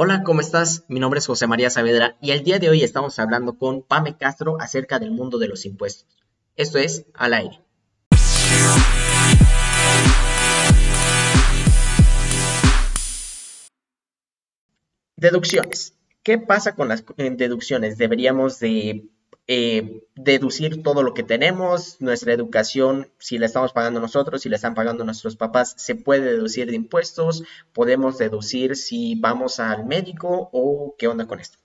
Hola, ¿cómo estás? Mi nombre es José María Saavedra y el día de hoy estamos hablando con Pame Castro acerca del mundo de los impuestos. Esto es Al aire. Deducciones. ¿Qué pasa con las deducciones? ¿Deberíamos de eh, deducir todo lo que tenemos, nuestra educación, si la estamos pagando nosotros, si la están pagando nuestros papás, se puede deducir de impuestos, podemos deducir si vamos al médico o qué onda con esto.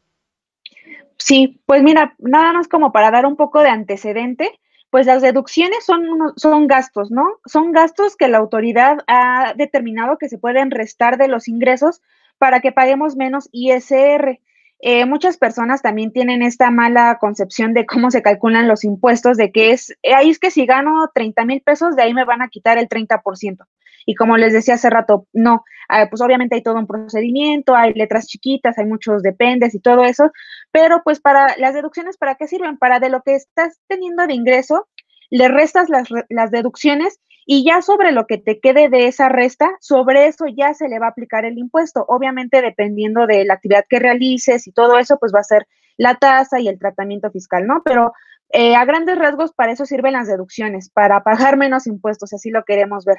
Sí, pues mira, nada más como para dar un poco de antecedente, pues las deducciones son, son gastos, ¿no? Son gastos que la autoridad ha determinado que se pueden restar de los ingresos para que paguemos menos ISR. Eh, muchas personas también tienen esta mala concepción de cómo se calculan los impuestos, de que es, eh, ahí es que si gano 30 mil pesos, de ahí me van a quitar el 30%. Y como les decía hace rato, no, ah, pues obviamente hay todo un procedimiento, hay letras chiquitas, hay muchos dependes y todo eso, pero pues para las deducciones, ¿para qué sirven? Para de lo que estás teniendo de ingreso, le restas las, las deducciones y ya sobre lo que te quede de esa resta, sobre eso ya se le va a aplicar el impuesto. Obviamente, dependiendo de la actividad que realices y todo eso, pues va a ser la tasa y el tratamiento fiscal, ¿no? Pero eh, a grandes rasgos, para eso sirven las deducciones, para pagar menos impuestos, así lo queremos ver.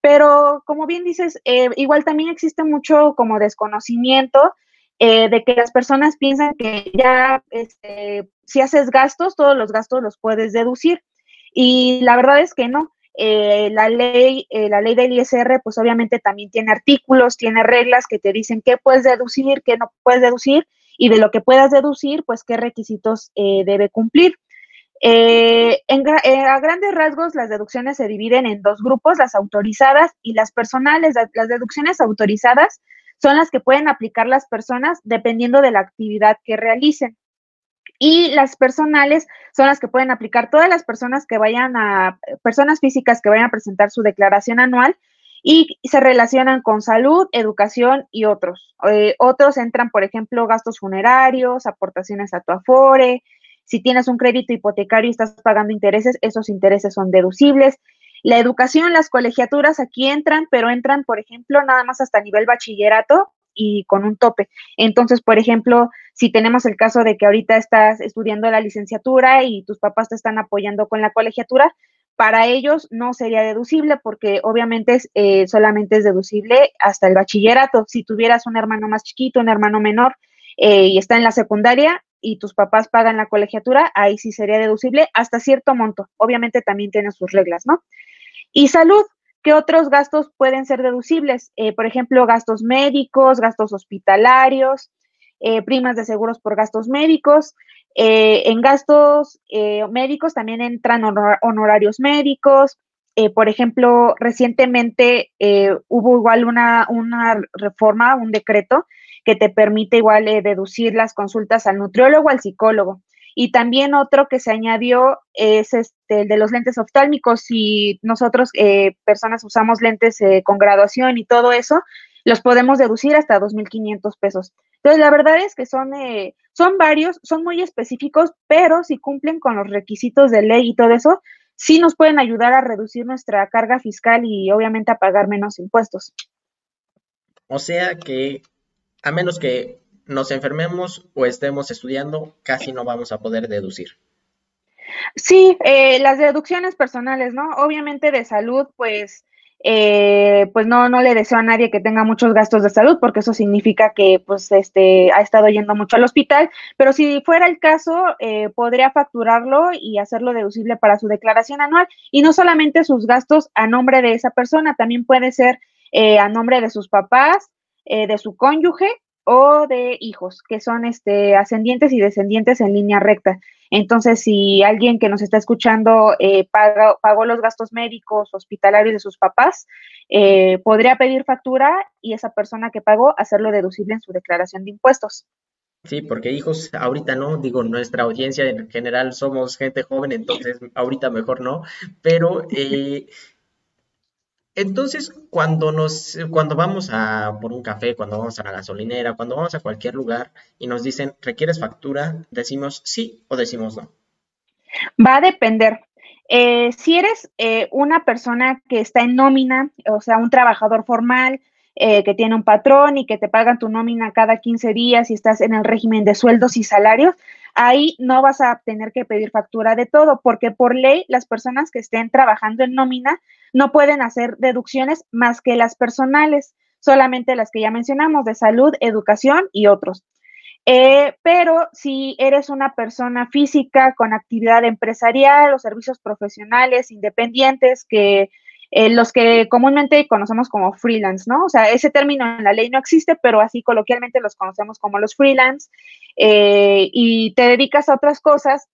Pero como bien dices, eh, igual también existe mucho como desconocimiento eh, de que las personas piensan que ya este, si haces gastos, todos los gastos los puedes deducir. Y la verdad es que no. Eh, la ley, eh, la ley del ISR, pues obviamente también tiene artículos, tiene reglas que te dicen qué puedes deducir, qué no puedes deducir, y de lo que puedas deducir, pues qué requisitos eh, debe cumplir. En, a grandes rasgos, las deducciones se dividen en dos grupos, las autorizadas y las personales. las deducciones autorizadas son las que pueden aplicar las personas dependiendo de la actividad que realicen. Y las personales son las que pueden aplicar todas las personas que vayan a, personas físicas que vayan a presentar su declaración anual y se relacionan con salud, educación y otros. Eh, otros entran, por ejemplo, gastos funerarios, aportaciones a tu afore. Si tienes un crédito hipotecario y estás pagando intereses, esos intereses son deducibles. La educación, las colegiaturas aquí entran, pero entran, por ejemplo, nada más hasta nivel bachillerato y con un tope. Entonces, por ejemplo, si tenemos el caso de que ahorita estás estudiando la licenciatura y tus papás te están apoyando con la colegiatura, para ellos no sería deducible porque obviamente eh, solamente es deducible hasta el bachillerato. Si tuvieras un hermano más chiquito, un hermano menor eh, y está en la secundaria y tus papás pagan la colegiatura, ahí sí sería deducible hasta cierto monto. Obviamente también tiene sus reglas, ¿no? Y salud, ¿Qué otros gastos pueden ser deducibles? Eh, por ejemplo, gastos médicos, gastos hospitalarios, eh, primas de seguros por gastos médicos. Eh, en gastos médicos también entran honorarios médicos. por ejemplo, recientemente hubo igual una, una, reforma, un decreto que te permite igual deducir las consultas al nutriólogo, al psicólogo. Y también otro que se añadió es este, el de los lentes oftálmicos. Si nosotros, eh, personas, usamos lentes eh, con graduación y todo eso, los podemos deducir hasta 2.500 pesos. Entonces, la verdad es que son, eh, son varios, son muy específicos, pero si cumplen con los requisitos de ley y todo eso, sí nos pueden ayudar a reducir nuestra carga fiscal y obviamente a pagar menos impuestos. O sea que, a menos que nos enfermemos o estemos estudiando, casi no vamos a poder deducir. Sí, eh, las deducciones personales, ¿no? Obviamente de salud, pues, eh, pues no, no le deseo a nadie que tenga muchos gastos de salud, porque eso significa que, pues, este, ha estado yendo mucho al hospital. Pero si fuera el caso, eh, podría facturarlo y hacerlo deducible para su declaración anual. Y no solamente sus gastos a nombre de esa persona, también puede ser a nombre de sus papás, de su cónyuge o de hijos, que son este, ascendientes y descendientes en línea recta. Entonces, si alguien que nos está escuchando eh, pagó los gastos médicos, hospitalarios de sus papás, eh, podría pedir factura y esa persona que pagó hacerlo deducible en su declaración de impuestos. Sí, porque hijos ahorita no, digo, nuestra audiencia en general somos gente joven, entonces ahorita mejor no, pero eh, entonces, cuando nos, cuando vamos a por un café, cuando vamos a la gasolinera, cuando vamos a cualquier lugar y nos dicen, ¿requieres factura? ¿Decimos sí o decimos no? Va a depender. Eh, si eres eh, una persona que está en nómina, o sea, un trabajador formal, eh, que tiene un patrón y que te pagan tu nómina cada 15 días y estás en el régimen de sueldos y salarios, ahí no vas a tener que pedir factura de todo, porque por ley las personas que estén trabajando en nómina no pueden hacer deducciones más que las personales, solamente las que ya mencionamos, de salud, educación y otros. Eh, pero si eres una persona física con actividad empresarial o servicios profesionales independientes que eh, los que comúnmente conocemos como freelance, ¿no? O sea, ese término en la ley no existe, pero así coloquialmente los conocemos como los freelance, eh, y te dedicas a otras cosas,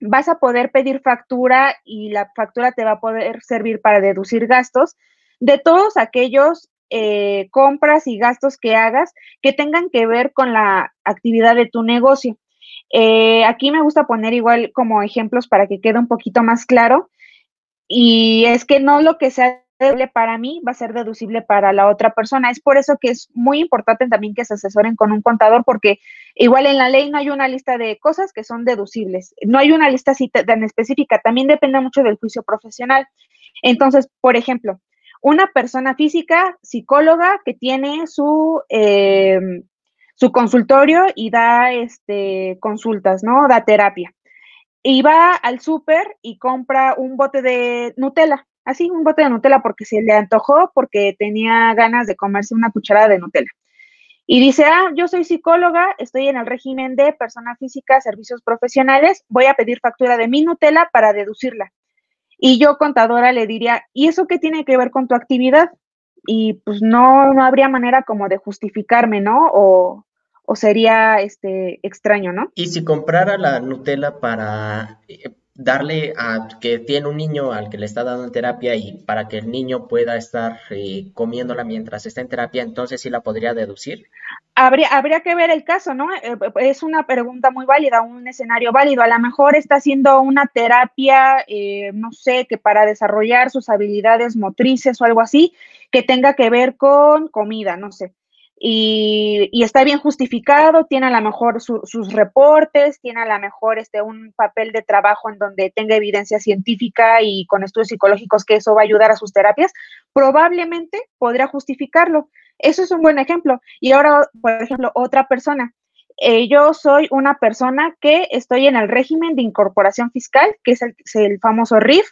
vas a poder pedir factura y la factura te va a poder servir para deducir gastos de todos aquellos eh, compras y gastos que hagas que tengan que ver con la actividad de tu negocio. aquí me gusta poner igual como ejemplos para que quede un poquito más claro. Y es que no lo que sea deducible para mí va a ser deducible para la otra persona. Es por eso que es muy importante también que se asesoren con un contador, porque igual en la ley no hay una lista de cosas que son deducibles. No hay una lista así tan específica. También depende mucho del juicio profesional. Entonces, por ejemplo, una persona física, psicóloga, que tiene su, eh, su consultorio y da este, consultas, ¿no? Da terapia y va al súper y compra un bote de Nutella, así, un bote de Nutella porque se le antojó, porque tenía ganas de comerse una cucharada de Nutella. Y dice, ah, yo soy psicóloga, estoy en el régimen de persona física, servicios profesionales, voy a pedir factura de mi Nutella para deducirla. Y yo, contadora, le diría, ¿y eso qué tiene que ver con tu actividad? Y pues no, no habría manera como de justificarme, ¿no? O, o sería este extraño, ¿no? Y si comprara la Nutella para eh, darle a que tiene un niño al que le está dando terapia y para que el niño pueda estar eh, comiéndola mientras está en terapia, entonces sí la podría deducir. Habría, habría que ver el caso, ¿no? Eh, es una pregunta muy válida, un escenario válido. A lo mejor está haciendo una terapia, no sé, que para desarrollar sus habilidades motrices o algo así, que tenga que ver con comida, no sé y, está bien justificado, tiene a lo mejor sus reportes, tiene a lo mejor este, un papel de trabajo en donde tenga evidencia científica y con estudios psicológicos que eso va a ayudar a sus terapias, probablemente podría justificarlo. Eso es un buen ejemplo. Y ahora, por ejemplo, otra persona. Eh, yo soy una persona que estoy en el régimen de incorporación fiscal, que es el, el famoso RIF,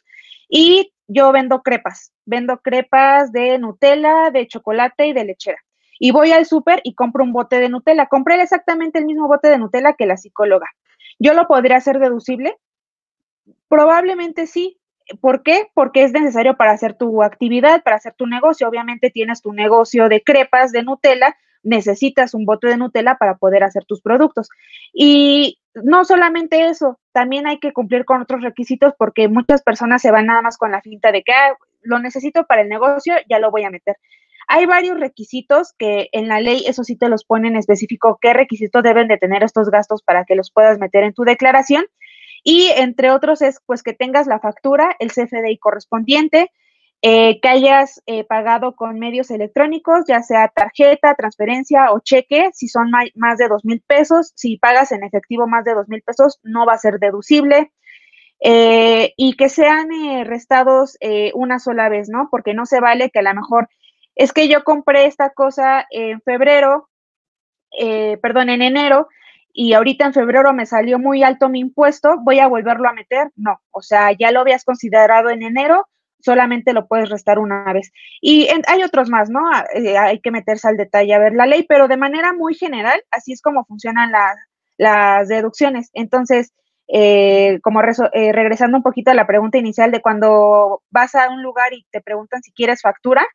y yo vendo crepas. Vendo crepas de Nutella, de chocolate y de lechera y voy al súper y compro un bote de Nutella. Compré exactamente el mismo bote de Nutella que la psicóloga. ¿Yo lo podría hacer deducible? Probablemente sí. ¿Por qué? Porque es necesario para hacer tu actividad, para hacer tu negocio. Obviamente tienes tu negocio de crepas de Nutella, necesitas un bote de Nutella para poder hacer tus productos. Y no solamente eso, también hay que cumplir con otros requisitos porque muchas personas se van nada más con la finta de que ah, lo necesito para el negocio, ya lo voy a meter. Hay varios requisitos que en la ley, eso sí te los ponen específico, qué requisitos deben de tener estos gastos para que los puedas meter en tu declaración. Y entre otros es pues que tengas la factura, el CFDI correspondiente, eh, que hayas eh, pagado con medios electrónicos, ya sea tarjeta, transferencia o cheque, si son más de dos mil pesos, si pagas en efectivo más de dos mil pesos, no va a ser deducible. Eh, y que sean restados una sola vez, ¿no? Porque no se vale que a lo mejor es que yo compré esta cosa en febrero, eh, perdón, en enero, y ahorita en febrero me salió muy alto mi impuesto, voy a volverlo a meter. No, o sea, ya lo habías considerado en enero, solamente lo puedes restar una vez. Y hay otros más, ¿no? Ah, eh, hay que meterse al detalle a ver la ley, pero de manera muy general, así es como funcionan las deducciones. Entonces, eh, como regresando un poquito a la pregunta inicial de cuando vas a un lugar y te preguntan si quieres factura,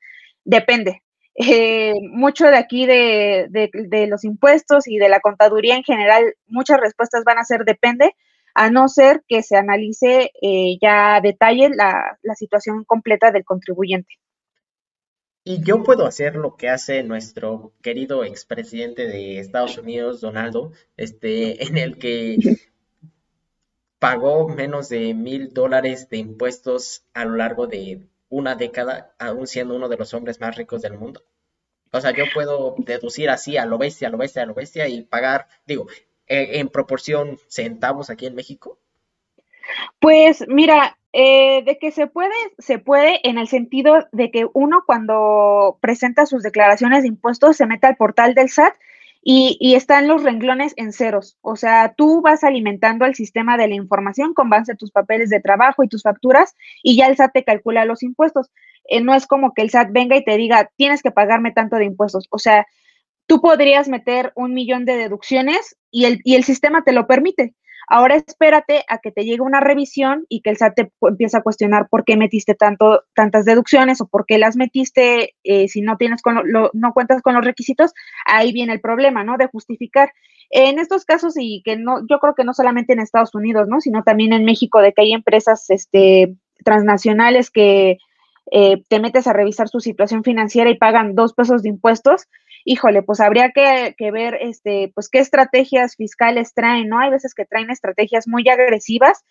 depende. Eh, mucho de aquí de, los impuestos y de la contaduría en general, muchas respuestas van a ser depende, a no ser que se analice eh, ya detalle la, la situación completa del contribuyente. Y yo puedo hacer lo que hace nuestro querido expresidente de Estados Unidos, Donaldo, este, en el que pagó menos de mil dólares de impuestos a lo largo de una década, aún siendo uno de los hombres más ricos del mundo. O sea, yo puedo deducir así a lo bestia, a lo bestia, a lo bestia y pagar, digo, eh, en proporción centavos aquí en México. Pues mira, Eh, de que se puede, se puede en el sentido de que uno cuando presenta sus declaraciones de impuestos se mete al portal del SAT y, y, están los renglones en ceros. O sea, tú vas alimentando al sistema de la información con base a tus papeles de trabajo y tus facturas y ya el SAT te calcula los impuestos. Eh, no es como que el SAT venga y te diga, tienes que pagarme tanto de impuestos. O sea, tú podrías meter un millón de deducciones y el, y el sistema te lo permite. Ahora espérate a que te llegue una revisión y que el SAT te empiece a cuestionar por qué metiste tanto, tantas deducciones o por qué las metiste eh, si no tienes con lo, no cuentas con los requisitos. Ahí viene el problema, ¿no? De justificar. En estos casos y que no, yo creo que no solamente en Estados Unidos, ¿no? Sino también en México, de que hay empresas, este, transnacionales que eh, te metes a revisar su situación financiera y pagan dos pesos de impuestos híjole, pues habría que, ver, este, pues qué estrategias fiscales traen, ¿no? Hay veces que traen estrategias muy agresivas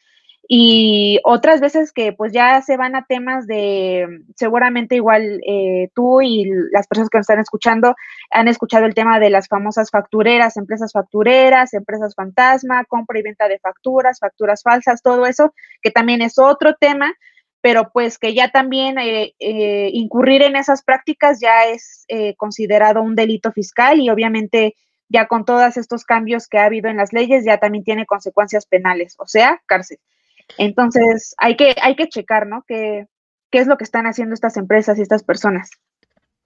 y otras veces que pues ya se van a temas de, seguramente igual eh, tú y las personas que nos están escuchando han escuchado el tema de las famosas factureras, empresas factureras, empresas fantasma, compra y venta de facturas, facturas falsas, todo eso, que también es otro tema pero pues que ya también eh, eh, incurrir en esas prácticas ya es eh, considerado un delito fiscal y obviamente ya con todos estos cambios que ha habido en las leyes ya también tiene consecuencias penales, o sea, cárcel. Entonces hay que, hay que checar, ¿no? ¿Qué, ¿Qué es lo que están haciendo estas empresas y estas personas?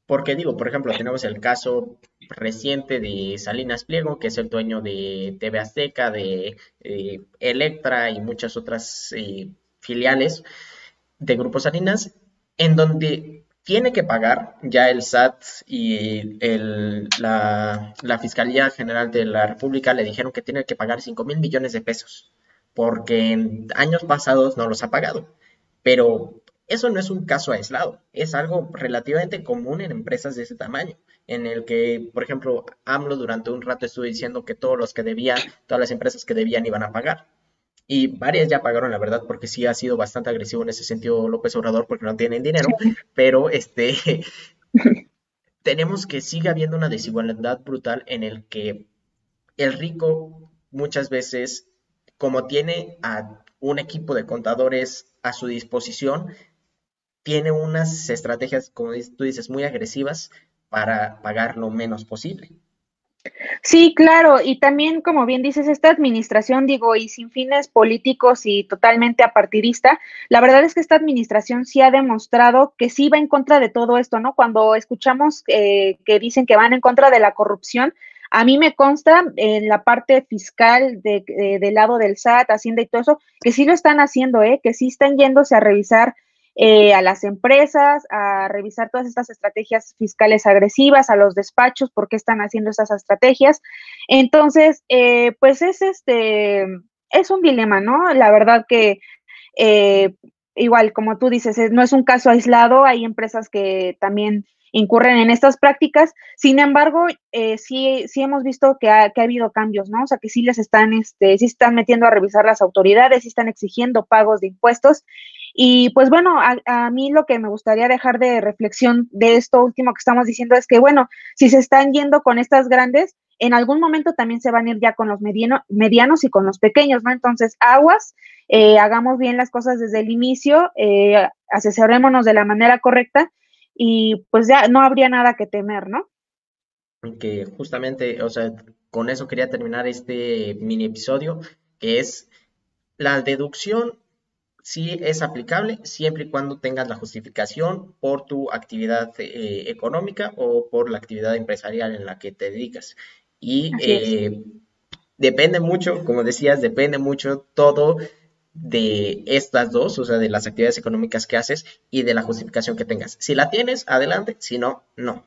Porque digo, por ejemplo, tenemos el caso reciente de Salinas Pliego, que es el dueño de TV Azteca, de Electra y muchas otras filiales de Grupo Salinas, en donde tiene que pagar ya el SAT y la, Fiscalía General de la República le dijeron que tiene que pagar 5 mil millones de pesos, porque en años pasados no los ha pagado. Pero eso no es un caso aislado, es algo relativamente común en empresas de ese tamaño, en el que, por ejemplo, AMLO durante un rato estuvo diciendo que todos los que debían, todas las empresas que debían iban a pagar y varias ya pagaron, la verdad, porque sí ha sido bastante agresivo en ese sentido López Obrador porque no tienen dinero, pero este tenemos que sigue habiendo una desigualdad brutal en el que el rico muchas veces, como tiene a un equipo de contadores a su disposición, tiene unas estrategias, como tú dices, muy agresivas para pagar lo menos posible. Sí, claro, y también, como bien dices, esta administración, digo, y sin fines políticos y totalmente apartidista, la verdad es que esta administración sí ha demostrado que sí va en contra de todo esto, ¿no? Cuando escuchamos eh, que dicen que van en contra de la corrupción, a mí me consta en la parte fiscal de, eh, del lado del SAT, Hacienda y todo eso, que sí lo están haciendo, ¿eh? Que sí están yéndose a revisar eh, a las empresas, a revisar todas estas estrategias fiscales agresivas, a los despachos, por qué están haciendo esas estrategias. Entonces, eh, pues es este, es un dilema, ¿no? La verdad que eh, igual, como tú dices, no es un caso aislado, hay empresas que también incurren en estas prácticas. Sin embargo, sí, sí hemos visto que ha, que ha, habido cambios, ¿no? O sea, que sí les están, este, sí están metiendo a revisar las autoridades, sí están exigiendo pagos de impuestos y pues bueno, a, mí lo que me gustaría dejar de reflexión de esto último que estamos diciendo es que bueno, si se están yendo con estas grandes, en algún momento también se van a ir ya con los medianos y con los pequeños, ¿no? Entonces, aguas, eh, hagamos bien las cosas desde el inicio, eh, asesorémonos de la manera correcta y pues ya no habría nada que temer, ¿no? Que justamente, o sea, con eso quería terminar este mini episodio, que es la deducción sí es aplicable siempre y cuando tengas la justificación por tu actividad eh, económica o por la actividad empresarial en la que te dedicas. Y eh, depende mucho, como decías, depende mucho todo de estas dos, o sea, de las actividades económicas que haces y de la justificación que tengas. Si la tienes, adelante, si no, no.